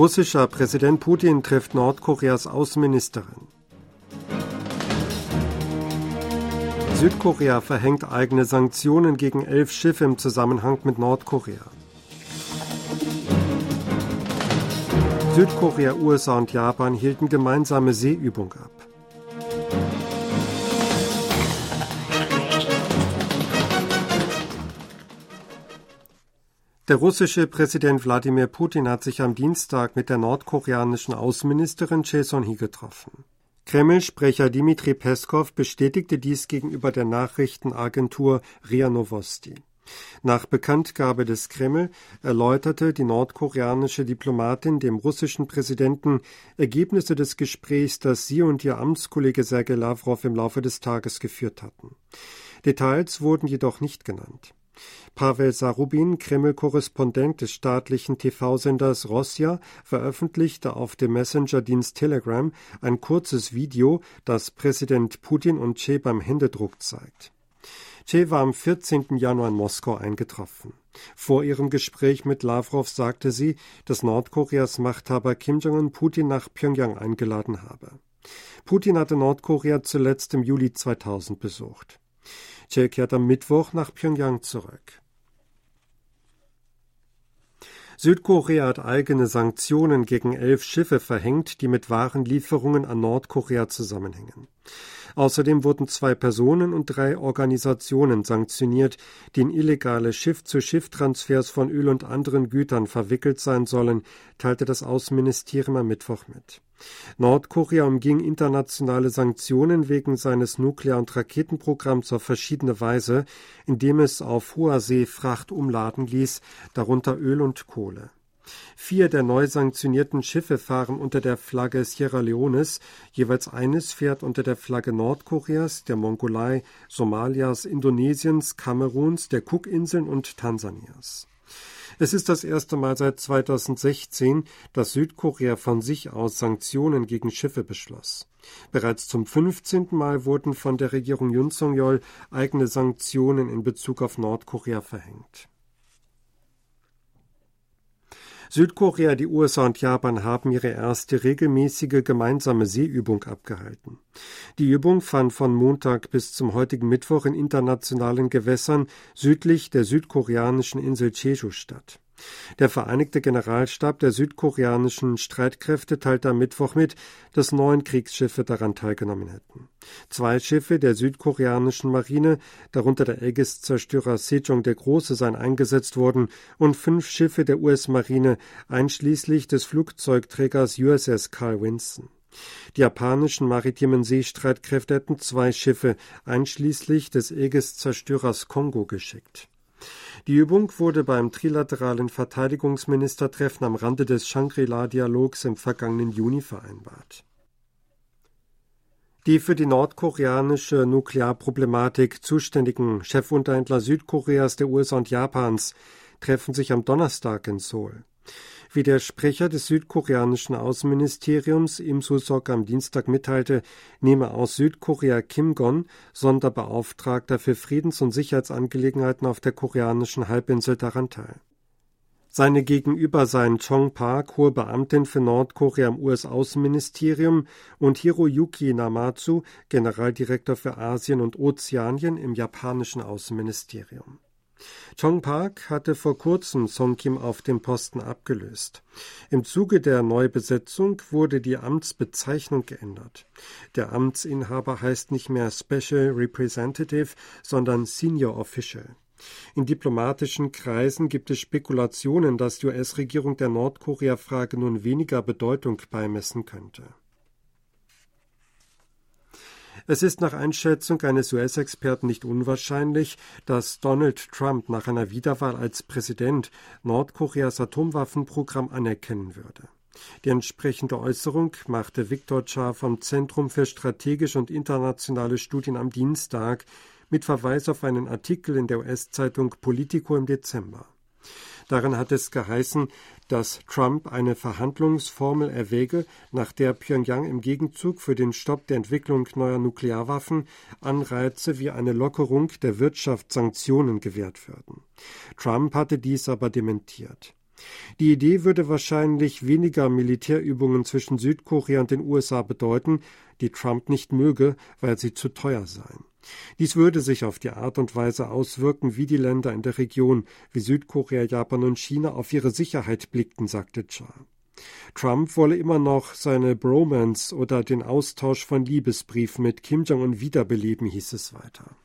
Russischer Präsident Putin trifft Nordkoreas Außenministerin. Südkorea verhängt eigene Sanktionen gegen elf Schiffe im Zusammenhang mit Nordkorea. Südkorea, USA und Japan hielten gemeinsame Seeübung ab. Der russische Präsident Wladimir Putin hat sich am Dienstag mit der nordkoreanischen Außenministerin Choi Son-hee getroffen. Kreml-Sprecher Dmitri Peskov bestätigte dies gegenüber der Nachrichtenagentur RIA Novosti. Nach Bekanntgabe des Kreml erläuterte die nordkoreanische Diplomatin dem russischen Präsidenten Ergebnisse des Gesprächs, das sie und ihr Amtskollege Sergei Lavrov im Laufe des Tages geführt hatten. Details wurden jedoch nicht genannt. Pavel Sarubin, Kreml-Korrespondent des staatlichen TV-Senders Rosja, veröffentlichte auf dem Messenger-Dienst Telegram ein kurzes Video, das Präsident Putin und Che beim Händedruck zeigt. Che war am 14. Januar in Moskau eingetroffen. Vor ihrem Gespräch mit Lavrov sagte sie, dass Nordkoreas Machthaber Kim Jong-un Putin nach Pyongyang eingeladen habe. Putin hatte Nordkorea zuletzt im Juli 2000 besucht. Che kehrt am Mittwoch nach Pyongyang zurück. Südkorea hat eigene Sanktionen gegen elf Schiffe verhängt, die mit Warenlieferungen an Nordkorea zusammenhängen. Außerdem wurden zwei Personen und drei Organisationen sanktioniert, die in illegale Schiff-zu-Schiff-Transfers von Öl und anderen Gütern verwickelt sein sollen, teilte das Außenministerium am Mittwoch mit. Nordkorea umging internationale Sanktionen wegen seines Nuklear- und Raketenprogramms auf verschiedene Weise, indem es auf hoher See Fracht umladen ließ, darunter Öl und Kohle. Vier der neu sanktionierten Schiffe fahren unter der Flagge Sierra Leones, jeweils eines fährt unter der Flagge Nordkoreas, der Mongolei, Somalias, Indonesiens, Kameruns, der Cookinseln und Tansanias. Es ist das erste Mal seit 2016, dass Südkorea von sich aus Sanktionen gegen Schiffe beschloss. Bereits zum 15. Mal wurden von der Regierung Yun Song-yeol eigene Sanktionen in Bezug auf Nordkorea verhängt. Südkorea, die USA und Japan haben ihre erste regelmäßige gemeinsame Seeübung abgehalten. Die Übung fand von Montag bis zum heutigen Mittwoch in internationalen Gewässern südlich der südkoreanischen Insel Jeju statt. Der Vereinigte Generalstab der südkoreanischen Streitkräfte teilte am Mittwoch mit, dass neun Kriegsschiffe daran teilgenommen hätten. Zwei Schiffe der südkoreanischen Marine, darunter der Aegis-Zerstörer Sejong der Große, seien eingesetzt worden und fünf Schiffe der US-Marine, einschließlich des Flugzeugträgers USS Carl Winston. Die japanischen maritimen Seestreitkräfte hätten zwei Schiffe, einschließlich des Aegis-Zerstörers Kongo, geschickt. Die Übung wurde beim trilateralen Verteidigungsministertreffen am Rande des Shangri-La-Dialogs im vergangenen Juni vereinbart. Die für die nordkoreanische Nuklearproblematik zuständigen Chefunterhändler Südkoreas, der USA und Japans treffen sich am Donnerstag in Seoul. Wie der Sprecher des südkoreanischen Außenministeriums Im Su-sok am Dienstag mitteilte, nehme aus Südkorea Kim Gon, Sonderbeauftragter für Friedens- und Sicherheitsangelegenheiten auf der koreanischen Halbinsel, daran teil. Seine Gegenüber seien Chong Park, hohe Beamtin für Nordkorea im US-Außenministerium, und Hiroyuki Namatsu, Generaldirektor für Asien und Ozeanien im japanischen Außenministerium. Chong Park hatte vor kurzem Song Kim auf dem Posten abgelöst. Im Zuge der Neubesetzung wurde die Amtsbezeichnung geändert. Der Amtsinhaber heißt nicht mehr Special Representative, sondern Senior Official. In diplomatischen Kreisen gibt es Spekulationen, dass die US-Regierung der Nordkorea-Frage nun weniger Bedeutung beimessen könnte. Es ist nach Einschätzung eines US-Experten nicht unwahrscheinlich, dass Donald Trump nach einer Wiederwahl als Präsident Nordkoreas Atomwaffenprogramm anerkennen würde. Die entsprechende Äußerung machte Viktor Cha vom Zentrum für strategische und internationale Studien am Dienstag mit Verweis auf einen Artikel in der US-Zeitung Politico im Dezember. Darin hat es geheißen, dass Trump eine Verhandlungsformel erwäge, nach der Pyongyang im Gegenzug für den Stopp der Entwicklung neuer Nuklearwaffen Anreize wie eine Lockerung der Wirtschaftssanktionen gewährt würden. Trump hatte dies aber dementiert. Die Idee würde wahrscheinlich weniger Militärübungen zwischen Südkorea und den USA bedeuten, die Trump nicht möge, weil sie zu teuer seien. Dies würde sich auf die Art und Weise auswirken, wie die Länder in der Region wie Südkorea, Japan und China auf ihre Sicherheit blickten, sagte Cha. Trump wolle immer noch seine Bromance oder den Austausch von Liebesbriefen mit Kim Jong-un wiederbeleben, hieß es weiter.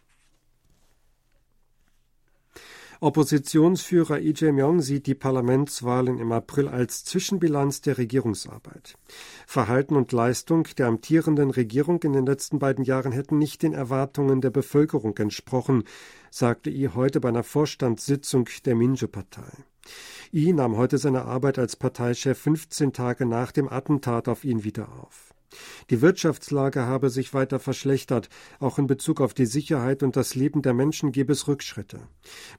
Oppositionsführer Lee Jae-myung sieht die Parlamentswahlen im April als Zwischenbilanz der Regierungsarbeit. Verhalten und Leistung der amtierenden Regierung in den letzten beiden Jahren hätten nicht den Erwartungen der Bevölkerung entsprochen, sagte Lee heute bei einer Vorstandssitzung der Minje-Partei. Lee nahm heute seine Arbeit als Parteichef 15 Tage nach dem Attentat auf ihn wieder auf. Die Wirtschaftslage habe sich weiter verschlechtert, auch in Bezug auf die Sicherheit und das Leben der Menschen gebe es Rückschritte.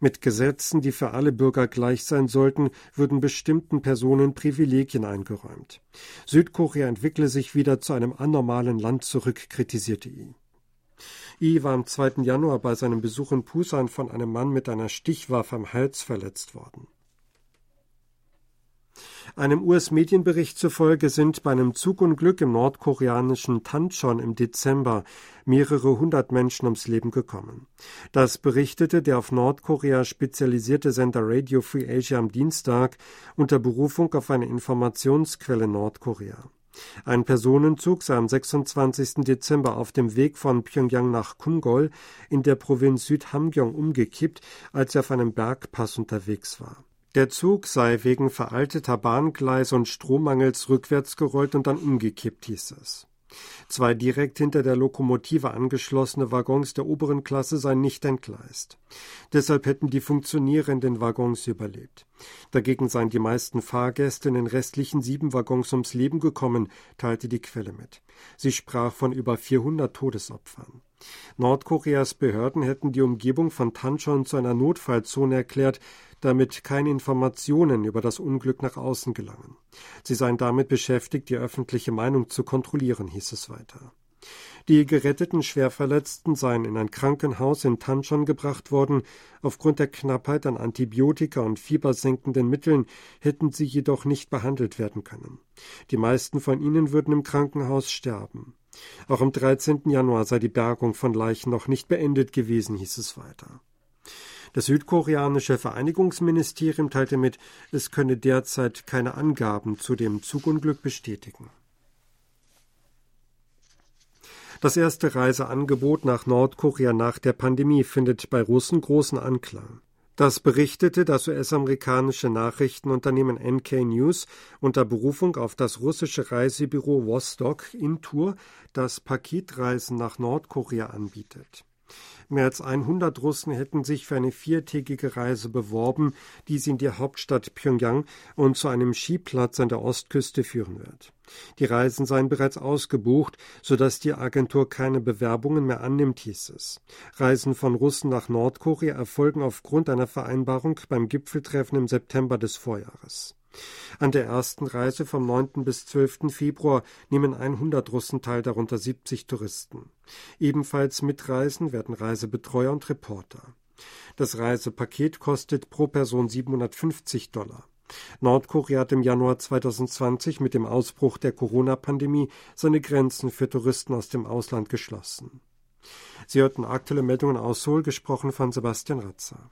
Mit Gesetzen, die für alle Bürger gleich sein sollten, würden bestimmten Personen Privilegien eingeräumt. Südkorea entwickle sich wieder zu einem anormalen Land zurück, kritisierte ihn. I war am 2. Januar bei seinem Besuch in Pusan von einem Mann mit einer Stichwaffe am Hals verletzt worden. Einem US-Medienbericht zufolge sind bei einem Zugunglück im nordkoreanischen Tanchon im Dezember mehrere hundert Menschen ums Leben gekommen. Das berichtete der auf Nordkorea spezialisierte Sender Radio Free Asia am Dienstag unter Berufung auf eine Informationsquelle Nordkorea. Ein Personenzug sei am 26. Dezember auf dem Weg von Pyongyang nach Kumgol in der Provinz Südhamgyong umgekippt, als er auf einem Bergpass unterwegs war. Der Zug sei wegen veralteter Bahngleise und Strommangels rückwärts gerollt und dann umgekippt, hieß es. Zwei direkt hinter der Lokomotive angeschlossene Waggons der oberen Klasse seien nicht entgleist. Deshalb hätten die Funktionäre in den Waggons überlebt. Dagegen seien die meisten Fahrgäste in den restlichen sieben Waggons ums Leben gekommen, teilte die Quelle mit. Sie sprach von über 400 Todesopfern. Nordkoreas Behörden hätten die Umgebung von Tanchon zu einer Notfallzone erklärt, damit keine Informationen über das Unglück nach außen gelangen. Sie seien damit beschäftigt, die öffentliche Meinung zu kontrollieren, hieß es weiter. Die geretteten Schwerverletzten seien in ein Krankenhaus in Tanchon gebracht worden. Aufgrund der Knappheit an Antibiotika und fiebersenkenden Mitteln hätten sie jedoch nicht behandelt werden können. Die meisten von ihnen würden im Krankenhaus sterben. Auch am 13. Januar sei die Bergung von Leichen noch nicht beendet gewesen, hieß es weiter. Das südkoreanische Vereinigungsministerium teilte mit, es könne derzeit keine Angaben zu dem Zugunglück bestätigen. Das erste Reiseangebot nach Nordkorea nach der Pandemie findet bei Russen großen Anklang. Das berichtete das US-amerikanische Nachrichtenunternehmen NK News unter Berufung auf das russische Reisebüro Vostok Intour, das Paketreisen nach Nordkorea anbietet. Mehr als 100 Russen hätten sich für eine viertägige Reise beworben, die sie in die Hauptstadt Pyongyang und zu einem Skiplatz an der Ostküste führen wird. Die Reisen seien bereits ausgebucht, sodass die Agentur keine Bewerbungen mehr annimmt, hieß es. Reisen von Russen nach Nordkorea erfolgen aufgrund einer Vereinbarung beim Gipfeltreffen im September des Vorjahres. An der ersten Reise vom 9. bis 12. Februar nehmen 100 Russen teil, darunter 70 Touristen. Ebenfalls mitreisen werden Reisebetreuer und Reporter. Das Reisepaket kostet pro Person 750 Dollar. Nordkorea hat im Januar 2020 mit dem Ausbruch der Corona-Pandemie seine Grenzen für Touristen aus dem Ausland geschlossen. Sie hörten aktuelle Meldungen aus Seoul, gesprochen von Sebastian Ratzer.